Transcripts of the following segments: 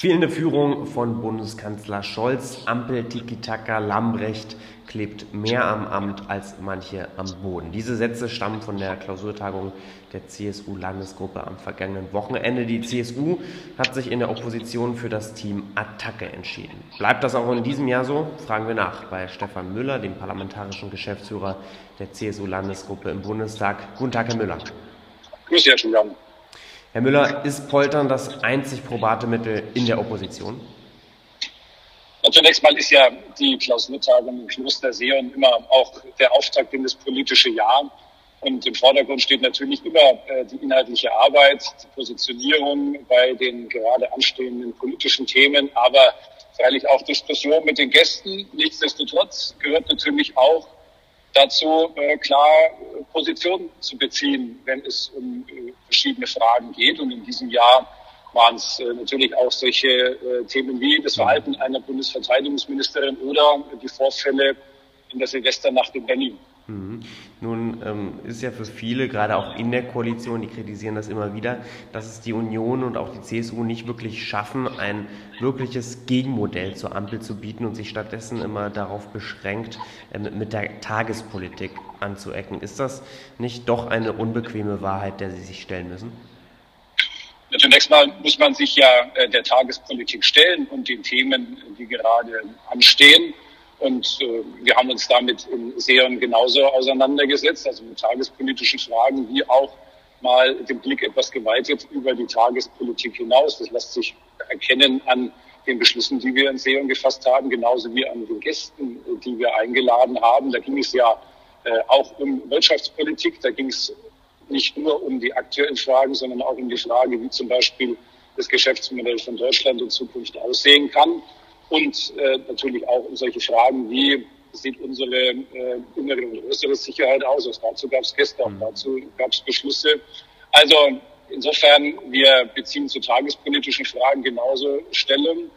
Fehlende Führung von Bundeskanzler Scholz, Ampel, Tiki-Taka, Lambrecht klebt mehr am Amt als manche am Boden. Diese Sätze stammen von der Klausurtagung der CSU-Landesgruppe am vergangenen Wochenende. Die CSU hat sich in der Opposition für das Team Attacke entschieden. Bleibt das auch in diesem Jahr so? Fragen wir nach bei Stefan Müller, dem parlamentarischen Geschäftsführer der CSU-Landesgruppe im Bundestag. Guten Tag, Herr Müller. Grüß Sie, Herr Schumann. Herr Müller, ist Poltern das einzig probate Mittel in der Opposition? zunächst mal ist ja die Klausurtagung im Kloster Seon immer auch der Auftakt in das politische Jahr. Und im Vordergrund steht natürlich immer äh, die inhaltliche Arbeit, die Positionierung bei den gerade anstehenden politischen Themen, aber freilich auch Diskussion mit den Gästen. Nichtsdestotrotz gehört natürlich auch dazu, äh, klar Position zu beziehen, wenn es um äh, verschiedene Fragen geht. Und in diesem Jahr waren es äh, natürlich auch solche äh, Themen wie das Verhalten einer Bundesverteidigungsministerin oder die Vorfälle in der Silvesternacht in Berlin. Mhm. Nun ähm, ist ja für viele, gerade auch in der Koalition, die kritisieren das immer wieder, dass es die Union und auch die CSU nicht wirklich schaffen, ein wirkliches Gegenmodell zur Ampel zu bieten und sich stattdessen immer darauf beschränkt, äh, mit der Tagespolitik anzuecken. Ist das nicht doch eine unbequeme Wahrheit, der Sie sich stellen müssen? Zunächst mal muss man sich ja äh, der Tagespolitik stellen und den Themen, die gerade anstehen. Und äh, wir haben uns damit in Serien genauso auseinandergesetzt, also mit tagespolitischen Fragen, wie auch mal den Blick etwas geweitet über die Tagespolitik hinaus. Das lässt sich erkennen an den Beschlüssen, die wir in Serien gefasst haben, genauso wie an den Gästen, die wir eingeladen haben. Da ging es ja äh, auch um Wirtschaftspolitik, da ging es nicht nur um die aktuellen Fragen, sondern auch um die Frage, wie zum Beispiel das Geschäftsmodell von Deutschland in Zukunft aussehen kann und äh, natürlich auch um solche Fragen wie sieht unsere äh, innere und äußere Sicherheit aus. Auch dazu gab es gestern, mhm. dazu gab es Beschlüsse. Also insofern, wir beziehen zu tagespolitischen Fragen genauso Stellung.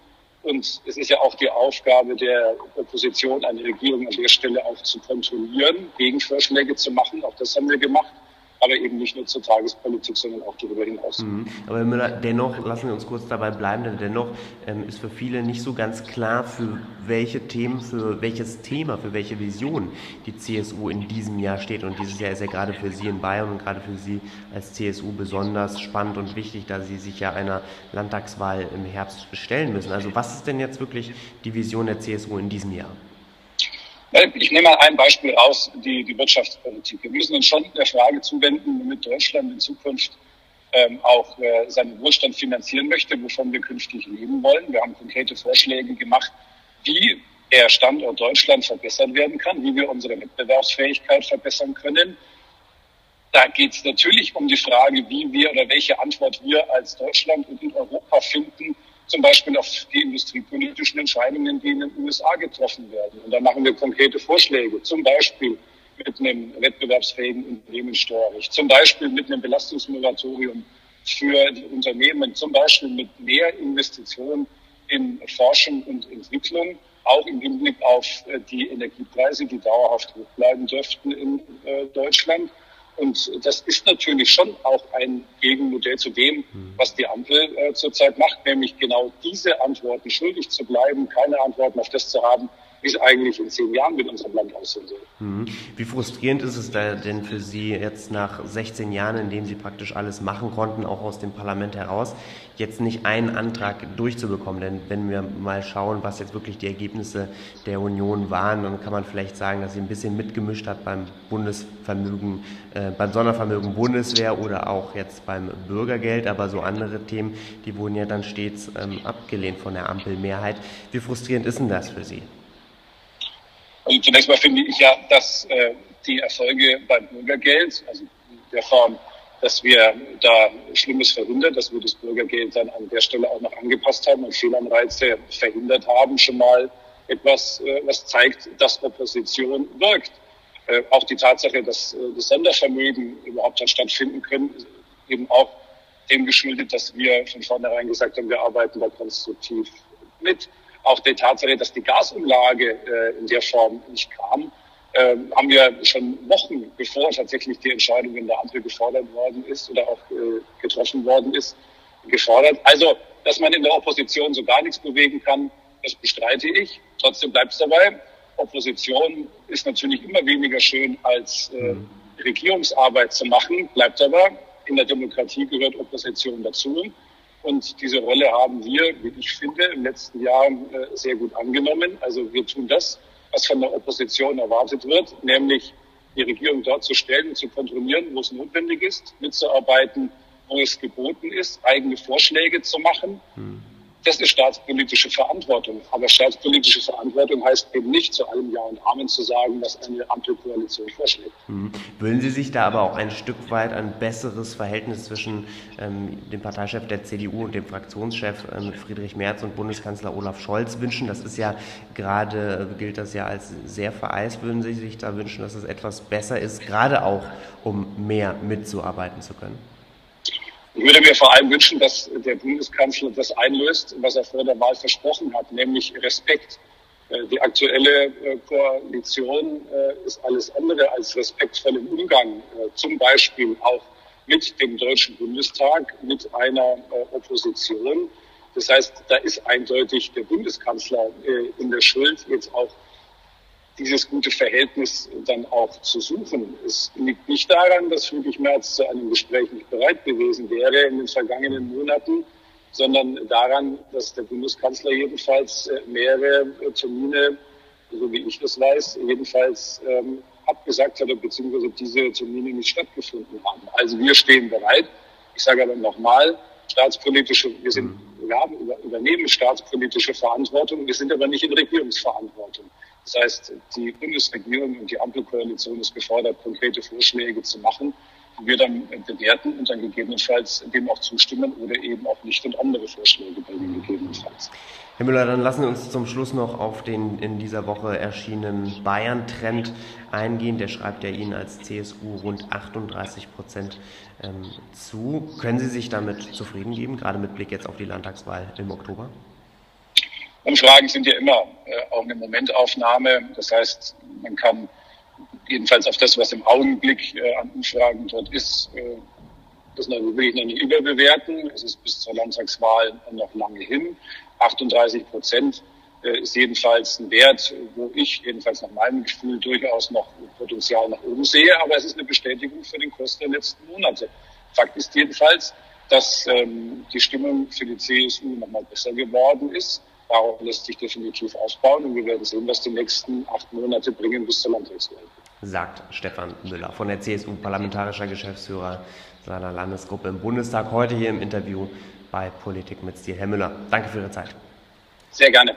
Und es ist ja auch die Aufgabe der Opposition, eine Regierung an der Stelle auch zu kontrollieren, Gegenvorschläge zu machen. Auch das haben wir gemacht aber eben nicht nur zur Tagespolitik, sondern auch darüber hinaus. Mhm. Aber Herr Müller, dennoch, lassen wir uns kurz dabei bleiben, denn dennoch ähm, ist für viele nicht so ganz klar, für welche Themen, für welches Thema, für welche Vision die CSU in diesem Jahr steht. Und dieses Jahr ist ja gerade für Sie in Bayern und gerade für Sie als CSU besonders spannend und wichtig, da Sie sich ja einer Landtagswahl im Herbst stellen müssen. Also was ist denn jetzt wirklich die Vision der CSU in diesem Jahr? Ich nehme mal ein Beispiel raus, die, die Wirtschaftspolitik. Wir müssen uns schon der Frage zuwenden, womit Deutschland in Zukunft ähm, auch äh, seinen Wohlstand finanzieren möchte, wovon wir künftig leben wollen. Wir haben konkrete Vorschläge gemacht, wie der Standort Deutschland verbessert werden kann, wie wir unsere Wettbewerbsfähigkeit verbessern können. Da geht es natürlich um die Frage, wie wir oder welche Antwort wir als Deutschland und in Europa finden, zum Beispiel auf die industriepolitischen Entscheidungen, die in den USA getroffen werden. Und da machen wir konkrete Vorschläge, zum Beispiel mit einem wettbewerbsfähigen Unternehmenssteuerrecht, zum Beispiel mit einem Belastungsmoratorium für die Unternehmen, zum Beispiel mit mehr Investitionen in Forschung und Entwicklung, auch im Hinblick auf äh, die Energiepreise, die dauerhaft hoch bleiben dürften in äh, Deutschland. Und das ist natürlich schon auch ein Gegenmodell zu dem, hm. was die Ampel äh, zurzeit macht, nämlich genau diese Antworten schuldig zu bleiben, keine Antworten auf das zu haben, wie es eigentlich in zehn Jahren mit unserem Land aussehen soll. Mhm. Wie frustrierend ist es denn für Sie jetzt nach 16 Jahren, in denen Sie praktisch alles machen konnten, auch aus dem Parlament heraus, jetzt nicht einen Antrag durchzubekommen? Denn wenn wir mal schauen, was jetzt wirklich die Ergebnisse der Union waren, dann kann man vielleicht sagen, dass sie ein bisschen mitgemischt hat beim Bundesvermögen, äh, beim Sondervermögen Bundeswehr oder auch jetzt beim Bürgergeld. Aber so andere Themen, die wurden ja dann stets ähm, abgelehnt von der Ampelmehrheit. Wie frustrierend ist denn das für Sie? Also zunächst mal finde ich ja, dass äh, die Erfolge beim Bürgergeld, also in der Form, dass wir da Schlimmes verhindert, dass wir das Bürgergeld dann an der Stelle auch noch angepasst haben und Fehlanreize verhindert haben, schon mal etwas, äh, was zeigt, dass Opposition wirkt. Äh, auch die Tatsache, dass äh, das Sondervermögen überhaupt hat stattfinden können, eben auch dem geschuldet, dass wir von vornherein gesagt haben, wir arbeiten da konstruktiv mit auch der Tatsache, dass die Gasumlage äh, in der Form nicht kam, äh, haben wir schon Wochen bevor tatsächlich die Entscheidung in der Ampel gefordert worden ist oder auch äh, getroffen worden ist, gefordert. Also, dass man in der Opposition so gar nichts bewegen kann, das bestreite ich. Trotzdem bleibt es dabei. Opposition ist natürlich immer weniger schön als äh, mhm. Regierungsarbeit zu machen, bleibt aber. In der Demokratie gehört Opposition dazu. Und diese Rolle haben wir, wie ich finde, in den letzten Jahren äh, sehr gut angenommen. Also wir tun das, was von der Opposition erwartet wird, nämlich die Regierung dort zu stellen und zu kontrollieren, wo es notwendig ist, mitzuarbeiten, wo es geboten ist, eigene Vorschläge zu machen. Hm. Das ist staatspolitische Verantwortung. Aber staatspolitische Verantwortung heißt eben nicht zu allem Ja und Amen zu sagen, was eine Ampelkoalition vorschlägt. Mhm. Würden Sie sich da aber auch ein Stück weit ein besseres Verhältnis zwischen ähm, dem Parteichef der CDU und dem Fraktionschef ähm, Friedrich Merz und Bundeskanzler Olaf Scholz wünschen? Das ist ja gerade, äh, gilt das ja als sehr vereist. Würden Sie sich da wünschen, dass es etwas besser ist, gerade auch um mehr mitzuarbeiten zu können? Ich würde mir vor allem wünschen, dass der Bundeskanzler das einlöst, was er vor der Wahl versprochen hat, nämlich Respekt. Äh, die aktuelle äh, Koalition äh, ist alles andere als respektvoll im Umgang, zum Beispiel auch mit dem Deutschen Bundestag, mit einer Opposition. Das heißt, da ist eindeutig der Bundeskanzler in der Schuld, jetzt auch dieses gute Verhältnis dann auch zu suchen. Es liegt nicht daran, dass Friedrich Merz zu einem Gespräch nicht bereit gewesen wäre in den vergangenen Monaten, sondern daran, dass der Bundeskanzler jedenfalls äh, mehrere äh, Termine, so wie ich das weiß, jedenfalls ähm, abgesagt hat, beziehungsweise diese Termine nicht stattgefunden haben. Also wir stehen bereit. Ich sage aber nochmal, staatspolitische, wir sind, wir haben, übernehmen staatspolitische Verantwortung, wir sind aber nicht in Regierungsverantwortung. Das heißt, die Bundesregierung und die Ampelkoalition ist gefordert, konkrete Vorschläge zu machen, die wir dann bewerten und dann gegebenenfalls dem auch zustimmen oder eben auch nicht und andere Vorschläge bringen gegebenenfalls. Herr Müller, dann lassen wir uns zum Schluss noch auf den in dieser Woche erschienenen Bayern-Trend eingehen. Der schreibt ja Ihnen als CSU rund 38 Prozent ähm, zu. Können Sie sich damit zufrieden geben, gerade mit Blick jetzt auf die Landtagswahl im Oktober? Umfragen sind ja immer äh, auch eine Momentaufnahme. Das heißt, man kann jedenfalls auf das, was im Augenblick äh, an Umfragen dort ist, äh, das noch wirklich noch nicht überbewerten. Es ist bis zur Landtagswahl noch lange hin. 38 Prozent äh, ist jedenfalls ein Wert, wo ich jedenfalls nach meinem Gefühl durchaus noch Potenzial nach oben sehe. Aber es ist eine Bestätigung für den Kurs der letzten Monate. Fakt ist jedenfalls, dass ähm, die Stimmung für die CSU nochmal besser geworden ist. Darauf lässt sich definitiv aufbauen und wir werden sehen, was die nächsten acht Monate bringen bis zur Landtagswahl. Sagt Stefan Müller von der CSU, parlamentarischer Geschäftsführer seiner Landesgruppe im Bundestag, heute hier im Interview bei Politik mit Stil. Herr Müller, danke für Ihre Zeit. Sehr gerne.